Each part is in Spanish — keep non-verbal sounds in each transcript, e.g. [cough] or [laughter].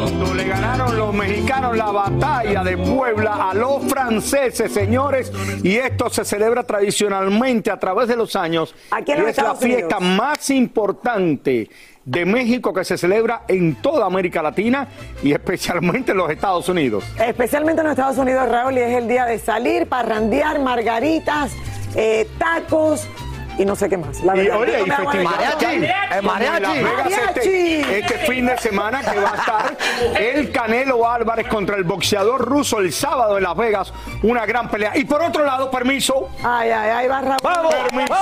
Cuando le ganaron los mexicanos la batalla de Puebla a los franceses, señores, y esto se celebra tradicionalmente a través de los años. Aquí en y los es la fiesta Unidos. más importante de México que se celebra en toda América Latina y especialmente en los Estados Unidos. Especialmente en los Estados Unidos, Raúl, y es el día de salir, parrandear, margaritas, eh, tacos y no sé qué más. La Y verdad, oye, y festival El Las mariachi. Vegas este, Mariachi. este fin de semana que va a estar el Canelo Álvarez contra el boxeador ruso el sábado en Las Vegas, una gran pelea. Y por otro lado, permiso, Ay, ay, ay, va Raúl. Vamos, permiso.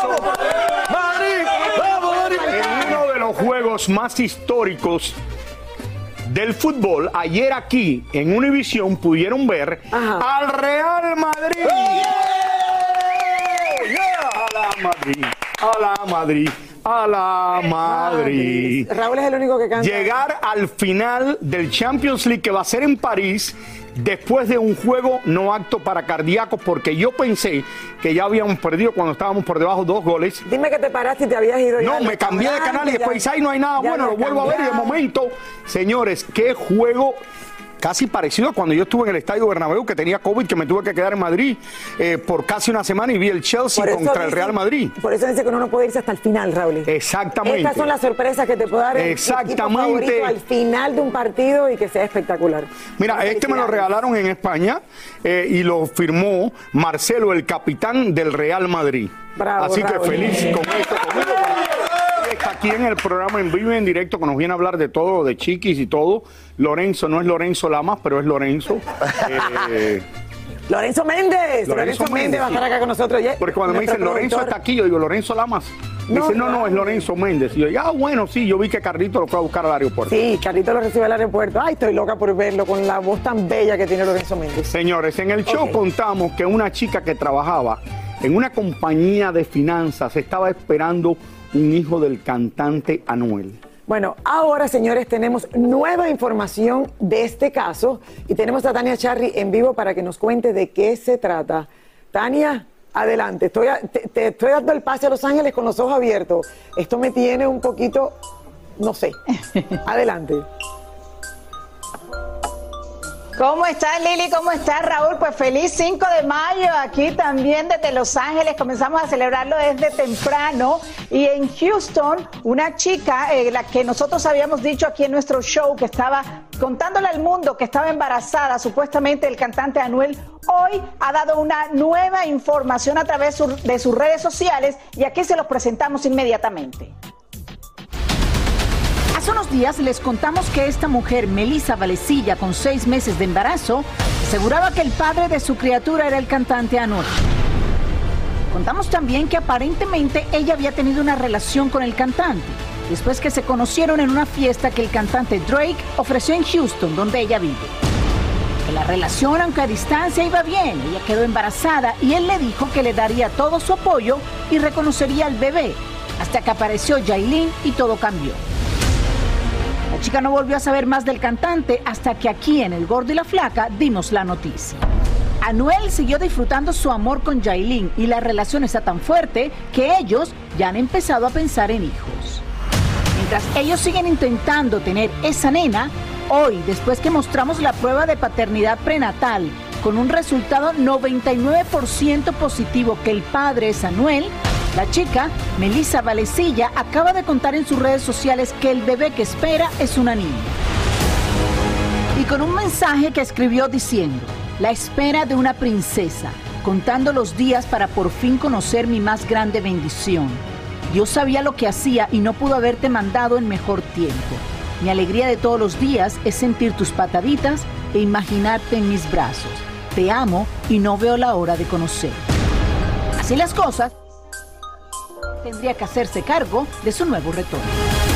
Madrid, vamos, Madrid. En uno de los juegos más históricos del fútbol, ayer aquí en Univisión pudieron ver Ajá. al Real Madrid. Madrid, a la Madrid, a la Madrid. Raúl es el único que canta. Llegar al final del Champions League que va a ser en París después de un juego no acto para cardíacos porque yo pensé que ya habíamos perdido cuando estábamos por debajo dos goles Dime que te paraste y te habías ido ya no, me cambié de canal y después ahí no hay nada bueno, lo vuelvo a ver y de momento, señores, qué juego casi parecido a cuando yo estuve en el Estadio Bernabéu que tenía COVID, que me tuve que quedar en Madrid eh, por casi una semana y vi el Chelsea contra el Real Madrid. Por eso dice que uno no puede irse hasta el final, Raúl. Exactamente. Estas son las sorpresas que te puede dar Exactamente. al final de un partido y que sea espectacular. Mira, este me lo regalaron en España eh, y lo firmó Marcelo, el capitán del Real Madrid. Bravo, Así que feliz con esto. conmigo. Aquí en el programa en vivo y en directo que nos viene a hablar de todo, de chiquis y todo. Lorenzo no es Lorenzo Lamas, pero es Lorenzo. [laughs] Eh, Lorenzo Méndez. Lorenzo, Méndez, Méndez, va a estar acá con nosotros. Ya- porque cuando me dicen Lorenzo está aquí, yo digo Lorenzo Lamas. Me No, dicen, no, no, es. Lorenzo Méndez. Y yo, ah, bueno, sí, yo vi que Carlito lo fue a buscar al aeropuerto. Sí, Carlito lo recibe al aeropuerto. Ay, estoy loca por verlo con la voz tan bella que tiene Lorenzo Méndez. Señores, en el show contamos que una chica que trabajaba en una compañía de finanzas estaba esperando un hijo del cantante Anuel. Bueno, ahora, señores, tenemos nueva información de este caso y tenemos a Tania Charry en vivo para que nos cuente de qué se trata. Tania, adelante. Estoy a- te, te estoy dando el pase a Los Ángeles con los ojos abiertos. Esto me tiene un poquito, no sé. [laughs] Adelante. ¿Cómo estás Lili? ¿Cómo estás Raúl? Pues feliz 5 de mayo aquí también desde Los Ángeles. Comenzamos a celebrarlo desde temprano. Y en Houston, una chica, eh, la que nosotros habíamos dicho aquí en nuestro show, que estaba contándole al mundo que estaba embarazada, supuestamente el cantante Anuel, hoy ha dado una nueva información a través de sus redes sociales y aquí se los presentamos inmediatamente. Hace unos días les contamos que esta mujer, Melissa Valecilla, con seis meses de embarazo, aseguraba que el padre de su criatura era el cantante Anuel. Contamos también que aparentemente ella había tenido una relación con el cantante, después que se conocieron en una fiesta que el cantante Drake ofreció en Houston, donde ella vive. Que la relación, aunque a distancia, iba bien. Ella quedó embarazada y él le dijo que le daría todo su apoyo y reconocería al bebé, hasta que apareció Yailin y todo cambió. Chica no volvió a saber más del cantante hasta que aquí en El Gordo y la Flaca dimos la noticia. Anuel siguió disfrutando su amor con Yailin y la relación está tan fuerte que ellos ya han empezado a pensar en hijos. Mientras ellos siguen intentando tener esa nena, hoy, después que mostramos la prueba de paternidad prenatal con un resultado 99% positivo que el padre es Anuel, la chica, Melissa Valecilla, acaba de contar en sus redes sociales que el bebé que espera es una niña. Y con un mensaje que escribió diciendo, la espera de una princesa, contando los días para por fin conocer mi más grande bendición. Dios sabía lo que hacía y no pudo haberte mandado en mejor tiempo. Mi alegría de todos los días es sentir tus pataditas e imaginarte en mis brazos. Te amo y no veo la hora de conocer. Así las cosas, tendría que hacerse cargo de su nuevo retorno.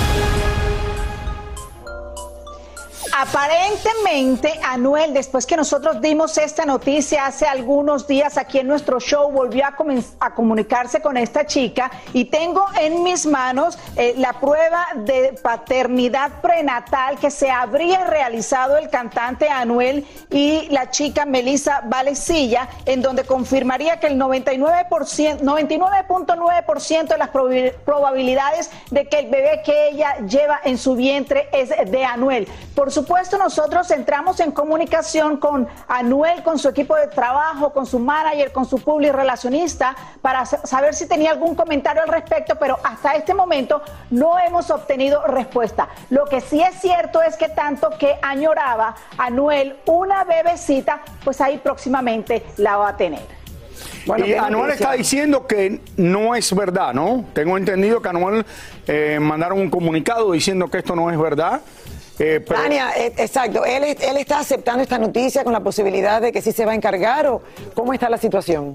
Aparentemente, Anuel, después que nosotros dimos esta noticia hace algunos días aquí en nuestro show, volvió a, comunicarse con esta chica y tengo en mis manos eh, la prueba de paternidad prenatal que se habría realizado el cantante Anuel y la chica Melissa Valecilla, en donde confirmaría que el 99%, 99.9% de las probabilidades de que el bebé que ella lleva en su vientre es de Anuel. Por supuesto, supuesto, nosotros entramos en comunicación con Anuel, con su equipo de trabajo, con su manager, con su public relacionista, para saber si tenía algún comentario al respecto, pero hasta este momento no hemos obtenido respuesta. Lo que sí es cierto es que tanto que añoraba Anuel una bebecita, pues ahí próximamente la va a tener. Bueno, y Anuel está diciendo que no es verdad, ¿no? Tengo entendido que Anuel eh, mandaron un comunicado diciendo que esto no es verdad. Eh, Tania, eh, exacto. ¿Él, ¿Él está aceptando esta noticia con la posibilidad de que sí se va a encargar o cómo está la situación?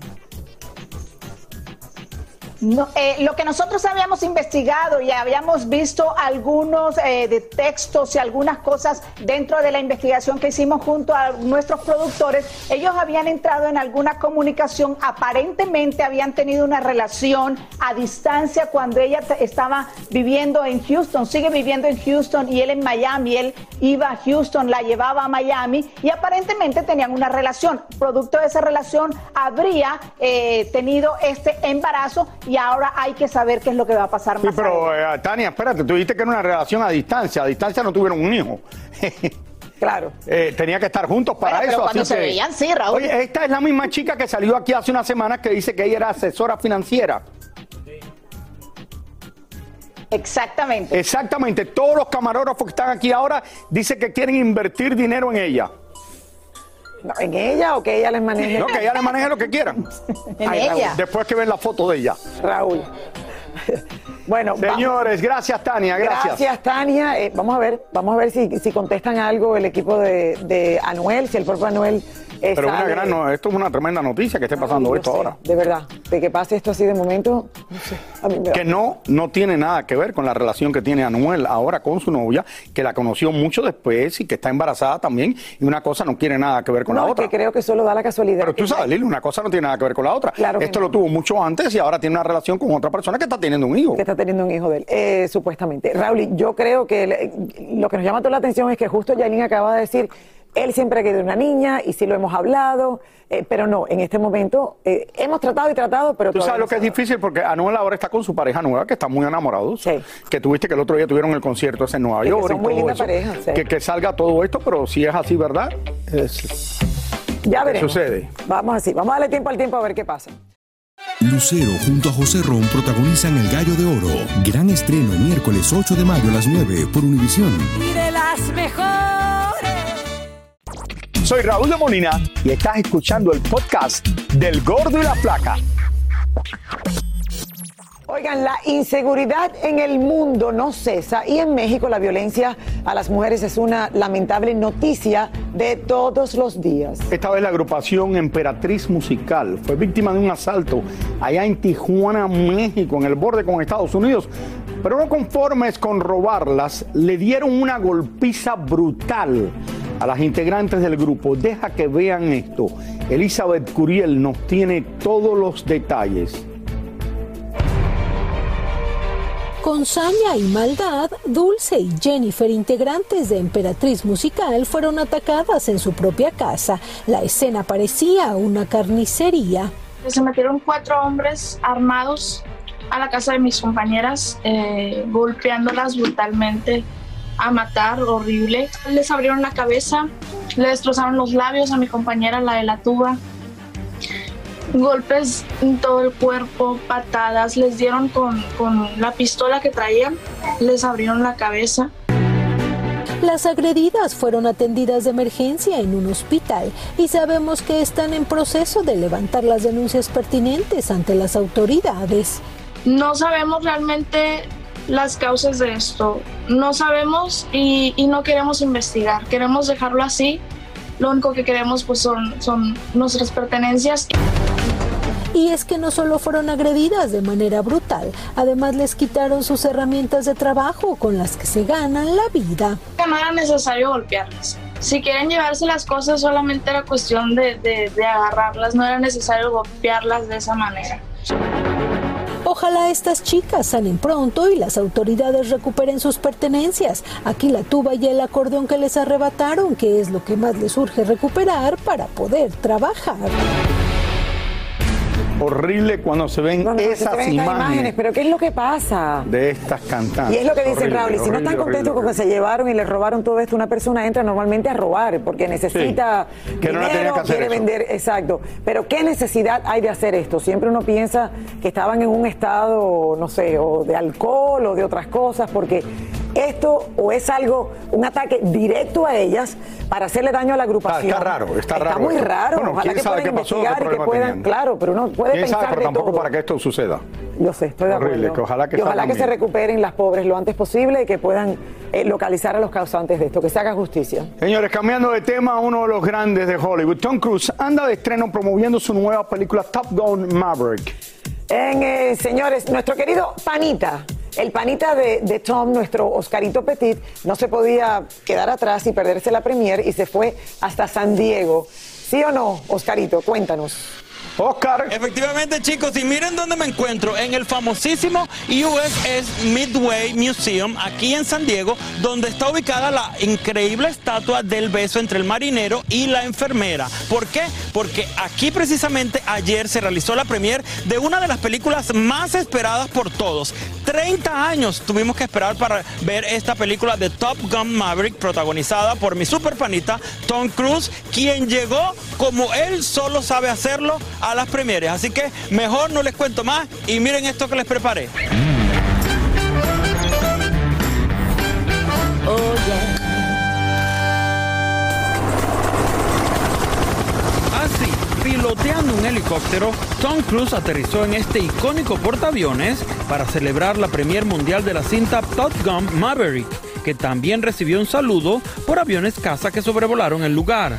Eh, lo que nosotros habíamos investigado y habíamos visto algunos eh, de textos y algunas cosas dentro de la investigación que hicimos junto a nuestros productores, ellos habían entrado en alguna comunicación, aparentemente habían tenido una relación a distancia cuando ella estaba viviendo en Houston, sigue viviendo en Houston y él en Miami, él iba a Houston, la llevaba a Miami y aparentemente tenían una relación. Producto de esa relación habría eh, tenido este embarazo y ahora hay que saber qué es lo que va a pasar sí, pero eh, Tania, espérate, tú dijiste que era una relación a distancia, a distancia no tuvieron un hijo. [laughs] Claro. Eh, tenía que estar juntos para eso. Pero cuando se veían, sí, Raúl. Oye, esta es la misma chica que salió aquí hace unas semanas que dice que ella era asesora financiera. Exactamente. Exactamente. Todos los camarógrafos que están aquí ahora dicen que quieren invertir dinero en ella. ¿En ella o que ella les maneje? No, que ella les maneje lo que quieran. [laughs] en ella. después que ven la foto de ella. Raúl. Bueno, señores, gracias Tania, gracias. Gracias Tania. Eh, vamos a ver, vamos a ver si, si contestan algo el equipo de, de Anuel, si el propio Anuel pero una gran, no, esto es una tremenda noticia que esté pasando esto ahora. De verdad, de que pase esto así de momento, no sé. que no, no tiene nada que ver con la relación que tiene Anuel ahora con su novia, que la conoció mucho después y que está embarazada también, y una cosa no tiene nada que ver con la otra. que creo que solo da la casualidad. Pero tú sabes, Lili, una cosa no tiene nada que ver con la otra. Claro esto lo tuvo mucho antes y ahora tiene una relación con otra persona que está teniendo un hijo. Que está teniendo un hijo de él, eh, supuestamente. Raúl, yo creo que lo que nos llama toda la atención es que justo Yailin acaba de decir él siempre ha querido una niña y sí lo hemos hablado, eh, pero no, en este momento eh, hemos tratado y tratado, pero... Tú sabes lo que es difícil porque Anuel ahora está con su pareja nueva, que está muy enamorados, sí. que tuviste que el otro día tuvieron el concierto ese en Nueva York. Que muy linda pareja, que, que, salga todo esto, pero si es así, ¿verdad? ya veremos. Sucede. Vamos así, vamos a darle tiempo al tiempo a ver qué pasa. Lucero junto a José Ron protagonizan El Gallo de Oro. Gran estreno miércoles 8 de mayo a las 9 por Univisión. Y de las mejores. Soy Raúl de Molina y estás escuchando el podcast del Gordo y la Placa. Oigan, la inseguridad en el mundo no cesa y en México la violencia a las mujeres es una lamentable noticia de todos los días. Esta vez la agrupación Emperatriz Musical fue víctima de un asalto allá en Tijuana, México, en el borde con Estados Unidos. Pero no conformes con robarlas, le dieron una golpiza brutal a las integrantes del grupo. Deja que vean esto. Elizabeth Curiel nos tiene todos los detalles. Con saña y maldad, Dulce y Jennifer, integrantes de Emperatriz Musical, fueron atacadas en su propia casa. La escena parecía una carnicería. Se metieron cuatro hombres armados a la casa de mis compañeras, eh, golpeándolas brutalmente a matar, horrible. Les abrieron la cabeza, le destrozaron los labios a mi compañera, la de la tuba. Golpes en todo el cuerpo, patadas, les dieron con, con la pistola que traían, les abrieron la cabeza. Las agredidas fueron atendidas de emergencia en un hospital y sabemos que están en proceso de levantar las denuncias pertinentes ante las autoridades. No sabemos realmente las causas de esto. No sabemos y, no queremos investigar, queremos dejarlo así. Lo único que queremos pues son, son nuestras pertenencias. Y es que no solo fueron agredidas de manera brutal, además les quitaron sus herramientas de trabajo con las que se ganan la vida. No era necesario golpearlas. Si quieren llevarse las cosas, solamente era cuestión de, de, de agarrarlas, no era necesario golpearlas de esa manera. Ojalá estas chicas salen pronto y las autoridades recuperen sus pertenencias. Aquí la tuba y el acordeón que les arrebataron, que es lo que más les urge recuperar para poder trabajar horrible cuando se ven esas imágenes, Pero ¿qué es lo que pasa? De estas cantantes. Y es lo que dicen Raúl, y si no están contentos con que se llevaron y le robaron todo esto, una persona entra normalmente a robar porque necesita que dinero, no quiere vender, exacto. Pero ¿qué necesidad hay de hacer esto? Siempre uno piensa que estaban en un estado, no sé, o de alcohol o de otras cosas, porque esto o es algo, un ataque directo a ellas para hacerle daño a la agrupación. Está, raro, está, raro. Está muy raro. Bueno, Ojalá que puedan investigar y que puedan, claro, pero uno puede ¿Quién pensar sabe, pero tampoco todo. para que esto suceda. Yo sé, estoy de Horrible, acuerdo. que ojalá que y ojalá que se recuperen las pobres lo antes posible y que puedan eh, localizar a los causantes de esto, que se haga justicia. Señores, cambiando de tema, uno de los grandes de Hollywood, Tom Cruise, anda de estreno promoviendo su nueva película Top Gun Maverick. En, eh, señores, nuestro querido Panita, el panita de, de Tom, nuestro Oscarito Petit, no se podía quedar atrás y perderse la premier y se fue hasta San Diego. ¿Sí o no, Oscarito? Cuéntanos. Oscar. Efectivamente, chicos, y miren dónde me encuentro, en el famosísimo USS Midway Museum, aquí en San Diego, donde está ubicada la increíble estatua del beso entre el marinero y la enfermera. ¿Por qué? Porque aquí precisamente ayer se realizó la premier de una de las películas más esperadas por todos. 30 años tuvimos que esperar para ver esta película de Top Gun Maverick, protagonizada por mi super panita Tom Cruise, quien llegó como él solo sabe hacerlo a las premieres. Así que mejor no les cuento más y miren esto que les preparé. Así, piloteando un helicóptero, Tom Cruise aterrizó en este icónico portaaviones para celebrar la premier mundial de la cinta Top Gun Maverick, que también recibió un saludo por aviones caza que sobrevolaron el lugar.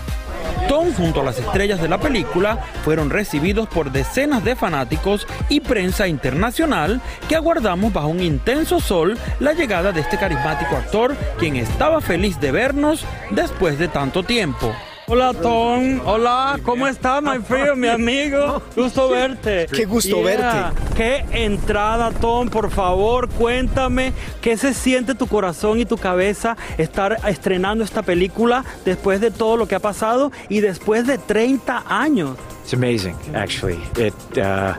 Tom junto a las estrellas de la película fueron recibidos por decenas de fanáticos y prensa internacional que aguardamos bajo un intenso sol la llegada de este carismático actor quien estaba feliz de vernos después de tanto tiempo. Hola Tom, hola, ¿cómo estás, my friend, mi amigo? Gusto verte. Qué gusto verte. Qué entrada, Tom, por favor, cuéntame qué se siente tu corazón y tu cabeza estar estrenando esta película después de todo lo que ha pasado y después de 30 años. It's amazing, actually. It, uh,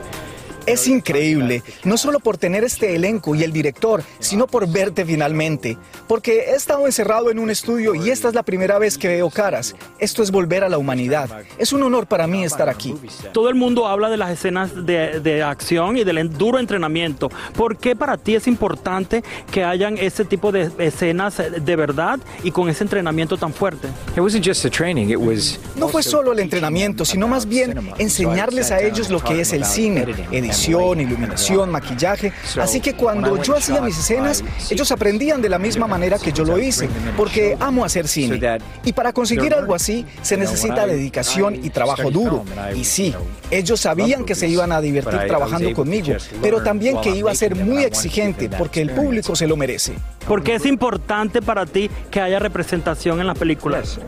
es increíble, no solo por tener este elenco y el director, sino por verte finalmente. Porque he estado encerrado en un estudio y esta es la primera vez que veo caras. Esto es volver a la humanidad. Es un honor para mí estar aquí. Todo el mundo habla de las escenas de, de acción y del duro entrenamiento. ¿Por qué para ti es importante que hayan ese tipo de escenas de verdad y con ese entrenamiento tan fuerte? It wasn't just the training, it was no fue solo el entrenamiento, sino más bien enseñarles a ellos lo que es el cine, edición, iluminación, maquillaje. Así que cuando yo hacía mis escenas, ellos aprendían de la misma manera que yo lo hice, porque amo hacer cine. Y para conseguir algo así se necesita dedicación y trabajo duro. Y sí, ellos sabían que se iban a divertir trabajando conmigo, pero también que iba a ser muy exigente porque el público se lo merece. Porque es importante para ti que haya representación en las películas.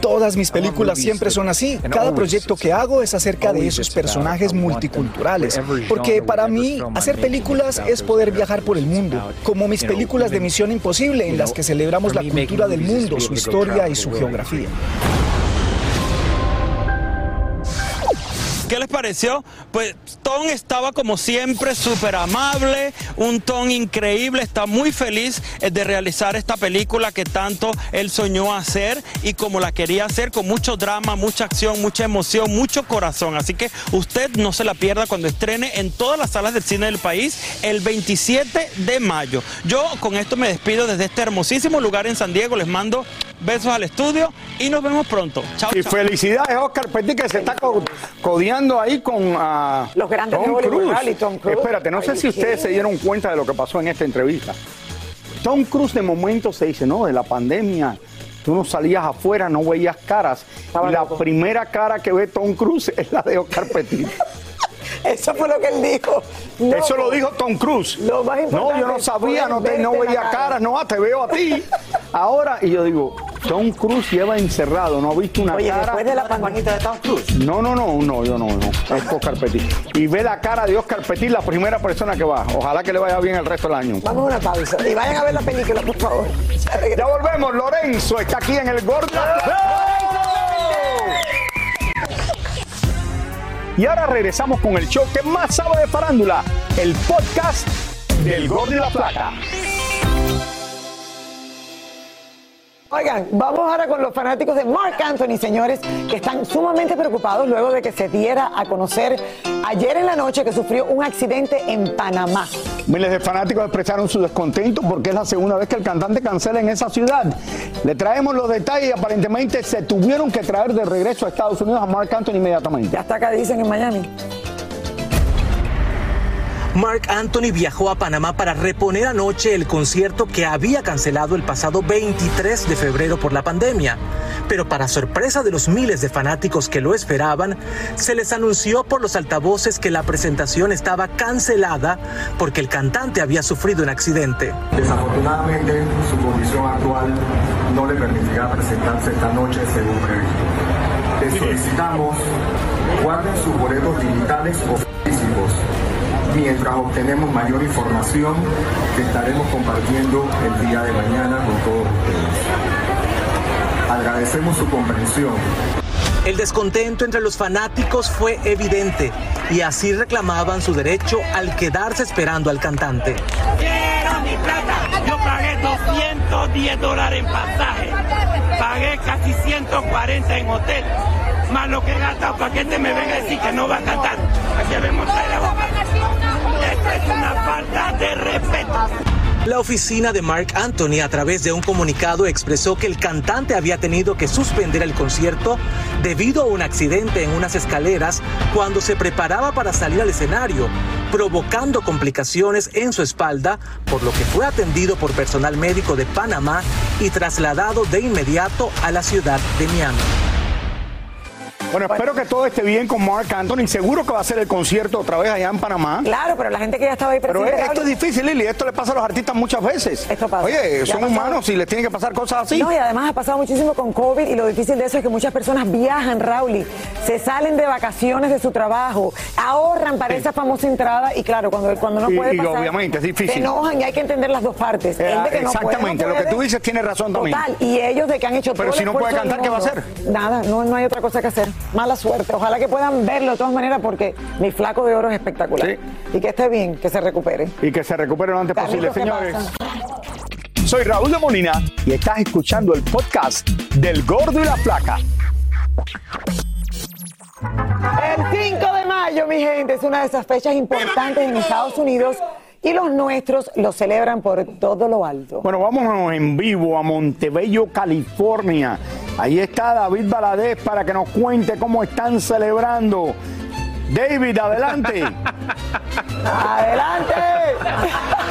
Todas mis películas siempre son así. Cada proyecto que hago es acerca de esos personajes multiculturales. Porque para mí, hacer películas es poder viajar por el mundo. Como mis películas de Misión Imposible, en las que celebramos la cultura del mundo, su historia y su geografía. Pareció? Pues Tom estaba como siempre súper amable, un Tom increíble, está muy feliz eh, de realizar esta película que tanto él soñó hacer y como la quería hacer con mucho drama, mucha acción, mucha emoción, mucho corazón. Así que usted no se la pierda cuando estrene en todas las salas del cine del país el 27 de mayo. Yo con esto me despido desde este hermosísimo lugar en San Diego, les mando besos al estudio y nos vemos pronto. Chao. Y chao. felicidades, Oscar Petit, que se está co- codeando ahí con ah, Los grandes de Tom Cruise. ¿vale? Tom Cruise. Espérate, no sé si ustedes ¿qué? se dieron cuenta de lo que pasó en esta entrevista. Tom Cruise de momento se dice, no, de la pandemia. Tú no salías afuera, no veías caras. Estaba y la loco. primera cara que ve Tom Cruise es la de Oscar Petit. [laughs] Eso fue lo que él dijo. Eso lo dijo Tom Cruise. Lo más no, yo no sabía, no, te, no veía cara. no, ah, te veo a ti. [laughs] Ahora, y yo digo, Tom Cruise lleva encerrado, no ha visto una Oye, cara. después de la pandemia de Tom Cruise. No, no, no, no, yo no, no. [laughs] Es Oscar Petit. Y ve la cara de Oscar Petit, la primera persona que va. Ojalá que le vaya bien el resto del año. Vamos a una pausa. Y vayan a ver la película, por favor. Ya volvemos. Lorenzo está aquí en el Gordo. Y ahora regresamos con el show que más sabe de farándula, el podcast del Gordo y la Plata. Oigan, vamos ahora con los fanáticos de Mark Anthony, señores, que están sumamente preocupados luego de que se diera a conocer ayer en la noche que sufrió un accidente en Panamá. Miles de fanáticos expresaron su descontento porque es la segunda vez que el cantante cancela en esa ciudad. Le traemos los detalles y aparentemente se tuvieron que traer de regreso a Estados Unidos a Mark Anthony inmediatamente. Ya está acá, dicen en Miami. Mark Anthony viajó a Panamá para reponer anoche el concierto que había cancelado el pasado 23 de febrero por la pandemia. Pero para sorpresa de los miles de fanáticos que lo esperaban, se les anunció por los altavoces que la presentación estaba cancelada porque el cantante había sufrido un accidente. Desafortunadamente, su condición actual no le permitirá presentarse esta noche según previsto. Les solicitamos guarden sus boletos digitales o físicos mientras obtenemos mayor información que estaremos compartiendo el día de mañana con todos ustedes. Agradecemos su comprensión. El descontento entre los fanáticos fue evidente y así reclamaban su derecho al quedarse esperando al cantante. ¡Quiero mi plata! Yo pagué 210 dólares en pasaje, pagué casi 140 en hotel, más lo que he gastado para que este me venga a decir que no va a cantar. Aquí vemos la boca. Esto es una falta de respeto. La oficina de Mark Anthony a través de un comunicado expresó que el cantante había tenido que suspender el concierto debido a un accidente en unas escaleras cuando se preparaba para salir al escenario, provocando complicaciones en su espalda, por lo que fue atendido por personal médico de Panamá y trasladado de inmediato a la ciudad de Miami. Bueno, espero que todo esté bien con Mark Anthony. Seguro que va a hacer el concierto otra vez allá en Panamá. Claro, pero la gente que ya estaba ahí. Pero esto es difícil, Lili. Esto le pasa a los artistas muchas veces. Esto pasa. Oye, son humanos y les tienen que pasar cosas así. No, y además ha pasado muchísimo con COVID y lo difícil de eso es que muchas personas viajan, Rauli, se salen de vacaciones de su trabajo, ahorran para esa famosa entrada y claro, cuando, cuando no Y- puede y pasar, obviamente es difícil. Se enojan y hay que entender las dos partes. Eh, El de que no puede, exactamente, no lo que puede. tú dices tiene razón también. Total, y ellos de que han hecho Pero todo si el no puede esfuerzo del cantar, ¿qué va a mundo, Nada, no, no hay otra cosa que hacer. Mala suerte. Ojalá que puedan verlo de todas maneras porque mi flaco de oro es espectacular. Y que esté bien, que se recupere. Y que se recupere lo antes posible, Carlitos, ¿qué señores. Soy Raúl de Molina y estás escuchando el podcast del Gordo y la Placa. El 5 de mayo, mi gente, es una de esas fechas importantes en Estados Unidos y los nuestros lo celebran por todo lo alto. Bueno, vámonos en vivo a Montebello, California. Ahí está David Baladés para que nos cuente cómo están celebrando. David, adelante. [laughs] ¡Adelante!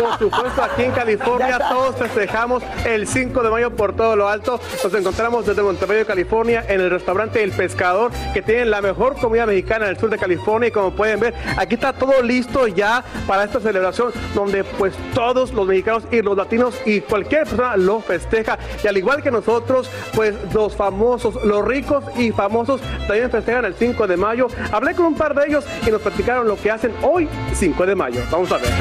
Por supuesto, aquí en California todos festejamos el 5 de mayo por todo lo alto. Nos encontramos desde Montebello, California, en el restaurante El Pescador, que tiene la mejor comida mexicana en el sur de California. Y como pueden ver, aquí está todo listo ya para esta celebración, donde pues todos los mexicanos y los latinos y cualquier persona lo festeja. Y al igual que nosotros, pues los famosos, los ricos y famosos también festejan el 5 de mayo. Hablé con un par de ellos y nos platicaron lo que hacen hoy, 5 de mayo. Vamos a ver.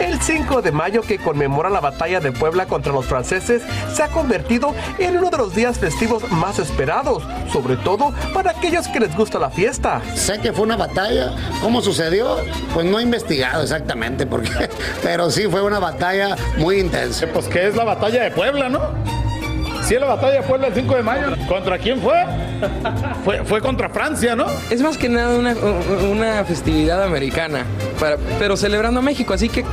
El 5 de mayo que conmemora la batalla de Puebla contra los franceses se ha convertido en uno de los días festivos más esperados, sobre todo para aquellos que les gusta la fiesta. Sé que fue una batalla. ¿Cómo sucedió? Pues no he investigado exactamente por qué, [laughs] pero sí fue una batalla muy intensa. Pues que es la batalla de Puebla, ¿no? Sí, la batalla Puebla el 5 de mayo. ¿Contra quién fue? Fue, fue contra Francia, ¿no? Es más que nada una, una festividad americana, para- pero celebrando a México, así que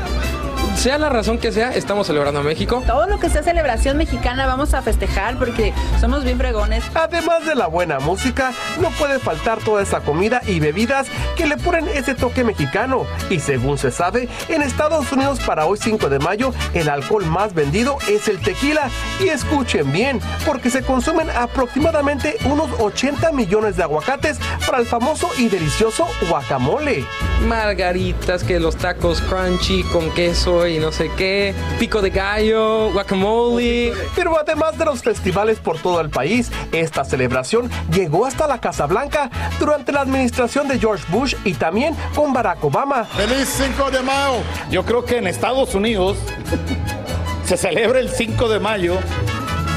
sea la razón que sea, estamos celebrando a México. Todo lo que sea celebración mexicana vamos a festejar porque somos bien fregones. Además de la buena música, no puede faltar toda esa comida y bebidas que le ponen ese toque mexicano. Y según se sabe, en Estados Unidos para hoy 5 de mayo, el alcohol más vendido es el tequila. Y escuchen bien, porque se consumen aproximadamente unos 80 millones de aguacates para el famoso y delicioso guacamole. Margaritas, que los tacos crunchy con queso y no sé qué, pico de gallo, guacamole. Pero además de los festivales por todo el país, esta celebración llegó hasta la Casa Blanca durante la administración de George Bush y también con Barack Obama. ¡Feliz 5 de mayo! Yo creo que en Estados Unidos se celebra el 5 de mayo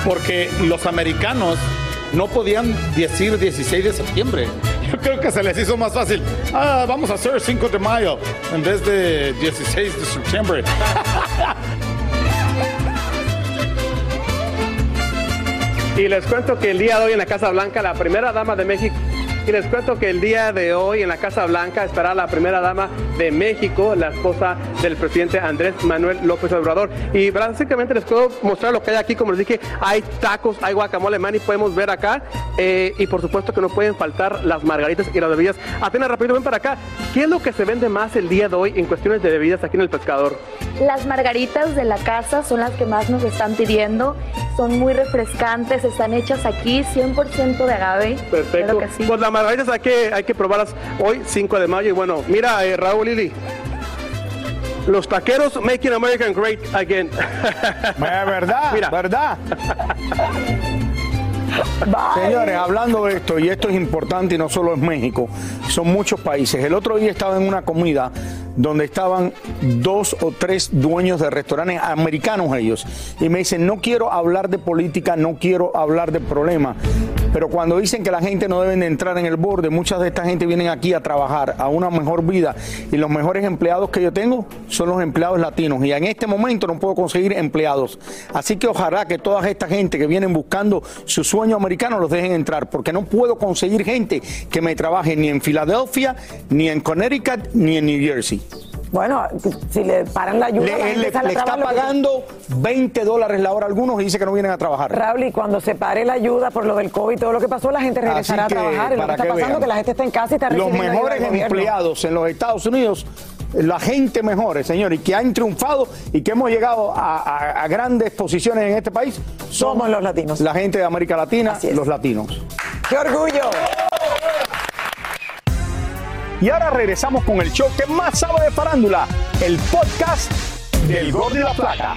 porque los americanos no podían decir 16 de septiembre. Yo creo que se les hizo más fácil. Ah, vamos a hacer 5 de mayo en vez de 16 de septiembre. [laughs] Y les cuento que el día de hoy en la Casa Blanca, la primera dama de México. Y les cuento que el día de hoy en la Casa Blanca estará la primera dama de México, la esposa del presidente Andrés Manuel López Obrador. Y básicamente les puedo mostrar lo que hay aquí. Como les dije, hay tacos, hay guacamole, man, y podemos ver acá. Eh, y por supuesto que no pueden faltar las margaritas y las bebidas. Apenas rápido, ven para acá. ¿Qué es lo que se vende más el día de hoy en cuestiones de bebidas aquí en el pescador? Las margaritas de la casa son las que más nos están pidiendo. Son muy refrescantes, están hechas aquí, 100% de agave. Perfecto. Que sí. Pues las margaritas hay que, hay que probarlas hoy, 5 de mayo. Y bueno, mira, eh, Raúl Lili. Los taqueros making American great again. verdad, [laughs] Mira. verdad. [laughs] Señores, hablando de esto, y esto es importante y no solo es México, son muchos países. El otro día estaba en una comida donde estaban dos o tres dueños de restaurantes americanos ellos, y me dicen, no quiero hablar de política, no quiero hablar de problemas, pero cuando dicen que la gente no debe de entrar en el borde, muchas de esta gente vienen aquí a trabajar a una mejor vida, y los mejores empleados que yo tengo son los empleados latinos, y en este momento no puedo conseguir empleados. Así que ojalá que toda esta gente que vienen buscando su sueño americano los dejen entrar, porque no puedo conseguir gente que me trabaje ni en Filadelfia, ni en Connecticut, ni en New Jersey. Bueno, si le paran la ayuda, la Le, gente le- sale a le está lo que- pagando 20 dólares la hora a algunos y dice que no vienen a trabajar. Raúl, y cuando se pare la ayuda por lo del COVID y todo lo que pasó, la gente regresará que, a trabajar. Y lo que está que pasando vean. es que la gente está en casa y está Los mejores empleados en los Estados Unidos, la gente mejores, señor, y que han triunfado y que hemos llegado a, a- a grandes posiciones en este país, somos los latinos. La gente de América Latina, los latinos. ¡Qué orgullo! Y ahora regresamos con el show que más sabe de farándula, el podcast del Gol de la Plata.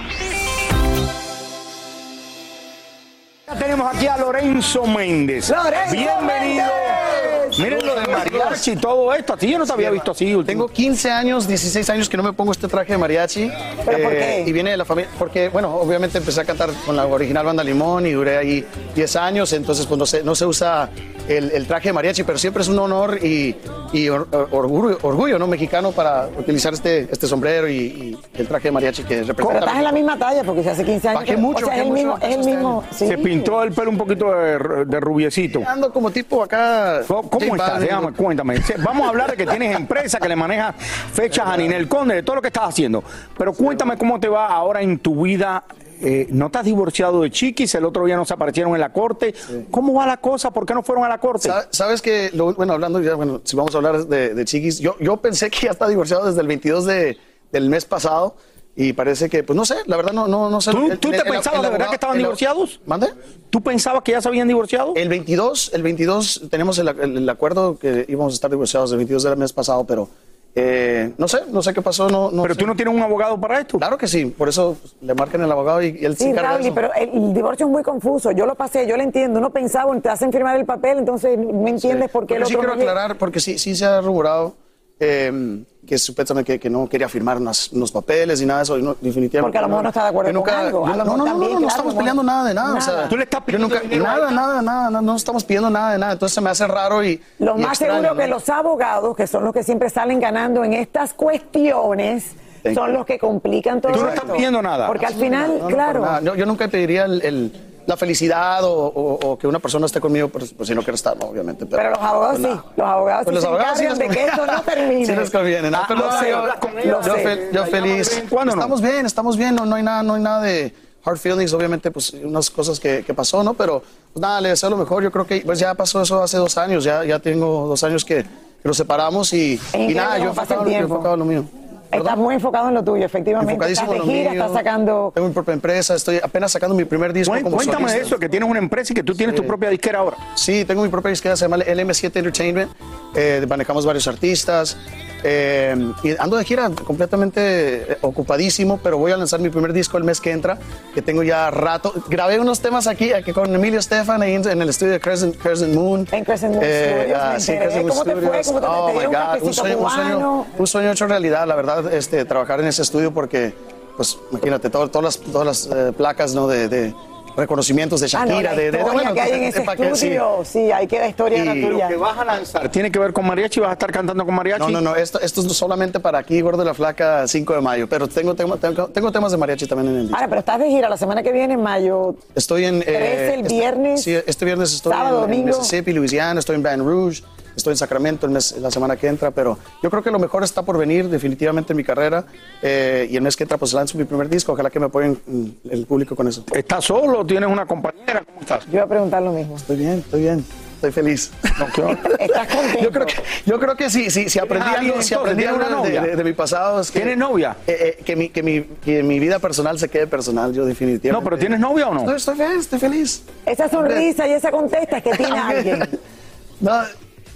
Ya tenemos aquí a Lorenzo Méndez. ¡Lorenzo Bienvenido. Méndez! Miren lo de mariachi y todo esto. A ti yo no te había visto así. Tengo 15 años, 16 años que no me pongo este traje de mariachi. ¿Pero por qué? Y viene de la familia, porque, bueno, obviamente empecé a cantar con la original Banda Limón y duré ahí 10 años, entonces pues no se, no se usa el, el traje de mariachi, pero siempre es un honor y, y or- or- orgullo, orgullo, ¿no? Mexicano para utilizar este, este sombrero y, y el traje de mariachi que Pero representa. estás en la misma talla porque si hace 15 años. Bajé mucho, o sea, es el mismo. mucho, Es el mismo sí. Se pintó el pelo un poquito de, de rubiecito. Ando como tipo acá. ¿Cómo, cómo estás? Déjame, cuéntame. Vamos a hablar de que tienes empresa, que le manejas fechas a Ninel Conde, de todo lo que estás haciendo. Pero cuéntame cómo te va ahora en tu vida. Eh, ¿No estás divorciado de Chiquis? El otro día no se aparecieron en la corte. ¿Cómo va la cosa? ¿Por qué no fueron a la corte? Sa- Sabes que, lo- bueno, hablando ya, bueno, si vamos a hablar de, de Chiquis, yo, yo pensé que ya está divorciado desde el 22 de, del mes pasado y parece que, pues no sé, la verdad no, no, no sé. ¿Tú, El- tú el- te el- pensabas el de verdad que estaban el- divorciados? ¿Mande? ¿Tú pensabas que ya se habían divorciado? El 22, el 22 tenemos el, el- el acuerdo que íbamos a estar divorciados el 22 del mes pasado, pero eh, no sé, no sé qué pasó. No, no ¿Pero sé. tú no tienes un abogado para esto? Claro que sí, por eso pues, le marcan el abogado y, y él se Sí, encarga de Raúl, eso. pero el, el divorcio es muy confuso. Yo lo pasé, yo lo entiendo. Uno pensaba, te hacen firmar el papel, entonces no entiendes por qué el Porque sí otro quiero no llega. aclarar, porque sí, sí se ha rumorado eh, que supuestamente que, que no quería firmar unas- unos papeles y nada de eso. y no, definitivamente. Porque a lo mejor no está de acuerdo Yo con algo. No, no, no, también, no, no claro, estamos como- peleando nada de nada. o sea, Nada. ¿Tú le estás pidiendo nunca- nada, nada, nada, nada, no estamos pidiendo nada de nada. Entonces se me hace raro y. Lo y más extraño, seguro que los abogados, que son los que siempre salen ganando en estas cuestiones, Thank son you. los que complican todo Tú no esto. estás pidiendo nada. Porque al final, no, no, claro. nada. Yo, yo nunca pediría el, el- la felicidad o, o- o que una persona esté conmigo, pues, pues si no quiere estar, no, obviamente. Pero, Pero los abogados pues, sí, los abogados Pues sí los abogados sí les de que esto no termine. Sí les conviene, ¿no? Ah, Pero lo no, sé, yo, yo fel- yo feliz. estamos bien, estamos bien, no, no hay nada, no hay nada de hard feelings, obviamente, pues unas cosas que, que pasó, ¿no? Pero pues, nada, le deseo lo mejor. Yo creo que pues ya pasó eso hace dos años, ya, ya tengo dos años que, que nos separamos y, y nada, yo el enfocado, yo enfocado en lo mío. Estás muy enfocado en lo tuyo, efectivamente. Enfocadísimo Estás en de lo gira, mío. estás sacando... Tengo mi propia empresa, estoy apenas sacando mi primer disco como Cuéntame solista. eso, que tienes una empresa y que tú tienes tu propia disquera ahora. Sí, tengo mi propia disquera, se llama LM7 Entertainment. Eh, manejamos varios artistas. Eh, y ando de gira completamente eh, ocupadísimo, pero voy a lanzar mi primer disco el mes que entra, que tengo ya rato. Grabé unos temas aquí, aquí con Emilio Estefan en, en el estudio de Crescent, Crescent Moon. En Crescent Moon Studios, me sí, enteré. Crescent Moon. Studios. ¿Cómo te- te oh, my un God, un cafecito sueño, un sueño, un sueño hecho realidad, la verdad, este, trabajar en ese estudio porque, pues, imagínate, todo- todas las, todas las eh, placas, ¿no? De, de reconocimientos de Ah, no, Shakira, la de, de, bueno, que hay en ese que- sí. estudio, sí, ahí queda historia Y- tuya. Lo que vas a lanzar tiene que ver con mariachi, vas a estar cantando con mariachi. No, no, no, esto, esto es solamente para aquí, Gordo de la Flaca, 5 de mayo, pero tengo, tema- tengo, tengo temas de mariachi también en el disco. Ahora, pero estás de gira la semana que viene, en mayo. Estoy en... 13 el este- viernes. Sí, este viernes estoy sábado, en, en domingo. Mississippi, Louisiana, estoy en Baton Rouge, estoy en Sacramento el mes- la semana que entra, pero yo creo que lo mejor está por venir definitivamente en mi carrera eh, y el mes que entra pues lanzo mi primer disco, ojalá que me apoyen mm, el público con eso. ¿Estás solo? ¿Tienes una compañera? ¿Cómo estás? Yo iba a preguntar lo mismo. Estoy bien, estoy bien. Estoy feliz. [laughs] ¿Estás contento? Yo creo que, yo creo que sí, sí, si aprendí ¿Tienes algo, si aprendí ¿Tienes algo una de, novia? de- de mi pasado es que... ¿Tienes novia? eh, eh, que, mi, que, mi, que mi vida personal se quede personal, yo definitivamente. No, pero ¿tienes novia o no? Estoy, estoy bien, estoy feliz. Esa sonrisa y esa contesta es que tiene [laughs] alguien. No,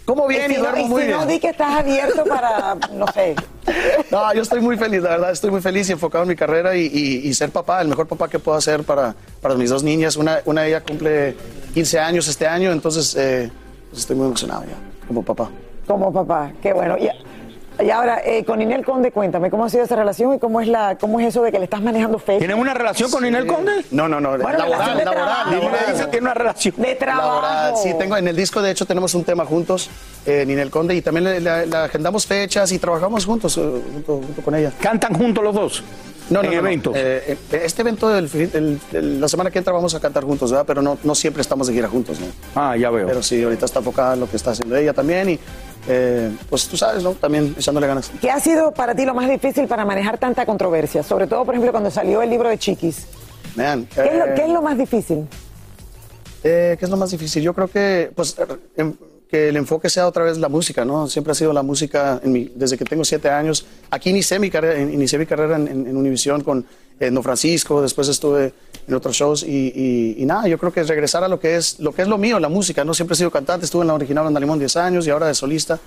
como bien y, si no, duermo y muy si bien. no, di que estás abierto para, no sé. [laughs] No, yo estoy muy feliz, la verdad, estoy muy feliz y enfocado en mi carrera y, y- y ser papá, el mejor papá que puedo hacer para, para mis dos niñas. Una, una de ellas cumple 15 años este año, entonces eh, pues estoy muy emocionado ya, como papá. Como papá, qué bueno. Y, y ahora, eh, con Inel Conde, cuéntame, ¿cómo ha sido esa relación y cómo es, la, cómo es eso de que le estás manejando fe? ¿Tienes una relación con Inel Conde? No, no, no, Bueno, laboral, de laboral, trabajo. laboral. Dice que tiene una relación. De trabajo. Laboral, sí, tengo en el disco, de hecho, tenemos un tema juntos, eh, Ninel Conde, y también le, le- le agendamos fechas y trabajamos juntos, eh, junto, junto con ella. ¿Cantan juntos los dos? No, no, en no, eventos. Eh, eh, este evento, del el- la semana que entra vamos a cantar juntos, ¿verdad? Pero no, no siempre estamos de gira juntos, ¿no? Ah, ya veo. Pero sí, ahorita está enfocada en lo que está haciendo ella también y, eh, pues tú sabes, ¿no? También echándole ganas. ¿Qué ha sido para ti lo más difícil para manejar tanta controversia? Sobre todo, por ejemplo, cuando salió el libro de Chiquis. Man, ¿Qué, es, lo, eh, qué es lo más difícil? Eh, ¿Qué es lo más difícil? Yo creo que, pues, em- que el enfoque sea otra vez la música, ¿no? Siempre ha sido la música en mi- desde que tengo siete años. Aquí inicié mi carrera, inicié mi carrera en, en, en Univisión con eh, Don Francisco, después estuve en otros shows y, y- y nada, yo creo que es regresar a lo que es lo que es lo mío, la música, ¿no? Siempre he sido cantante, estuve en la original Andalimón 10 años y ahora de solista.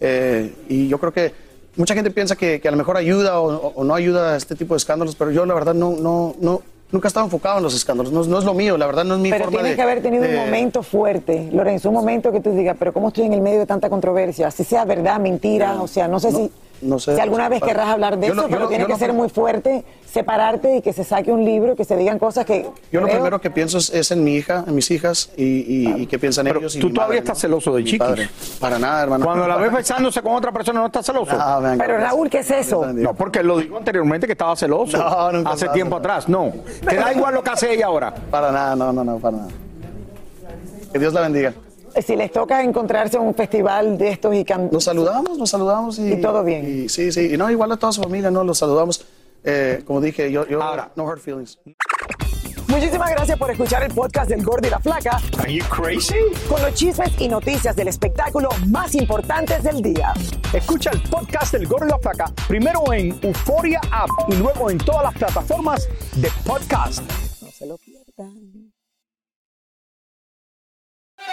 Eh, y yo creo que mucha gente piensa que, que a lo mejor ayuda o, o- no ayuda a este tipo de escándalos, pero yo la verdad no, no, no, nunca he estado enfocado en los escándalos, no, no es lo mío, la verdad no es mi Pero forma tienes de- que haber tenido de- un momento fuerte, Lorenzo, un momento que tú digas, pero ¿cómo estoy en el medio de tanta controversia? Si sea verdad, mentira, o sea, no sé si, no sé. si alguna vez querrás hablar de Yo eso, pero tiene que ser muy fuerte, separarte y que se saque un libro, que se digan cosas que... Yo lo primero que pienso es, es en mi hija, en mis hijas y, y, y qué piensan Pero ellos. y tú todavía madre, estás celoso de Chiquis. padre. Para nada, hermano. Cuando la ves besándose con otra persona, ¿no estás celoso? Ah, venga, Pero. Raúl, ¿qué es eso? No, porque lo dijo anteriormente que estaba celoso. No, nunca hace tiempo atrás. No. Te da igual lo que hace ella ahora. Para nada, no, no, no, para nada. Que Dios la bendiga. Si les toca encontrarse en un festival de estos y can- Nos saludamos, nos saludamos y, Y todo bien. y sí, sí. Y no, igual a toda su familia, no, los saludamos. Eh, como dije, yo, yo no hard feelings. Muchísimas gracias por escuchar el podcast del Gordo y la Flaca. Are you crazy? Con los chismes y noticias del espectáculo más importantes del día. Escucha el podcast del Gordo y la Flaca primero en Euforia App y luego en todas las plataformas de podcast. No se lo pierdan.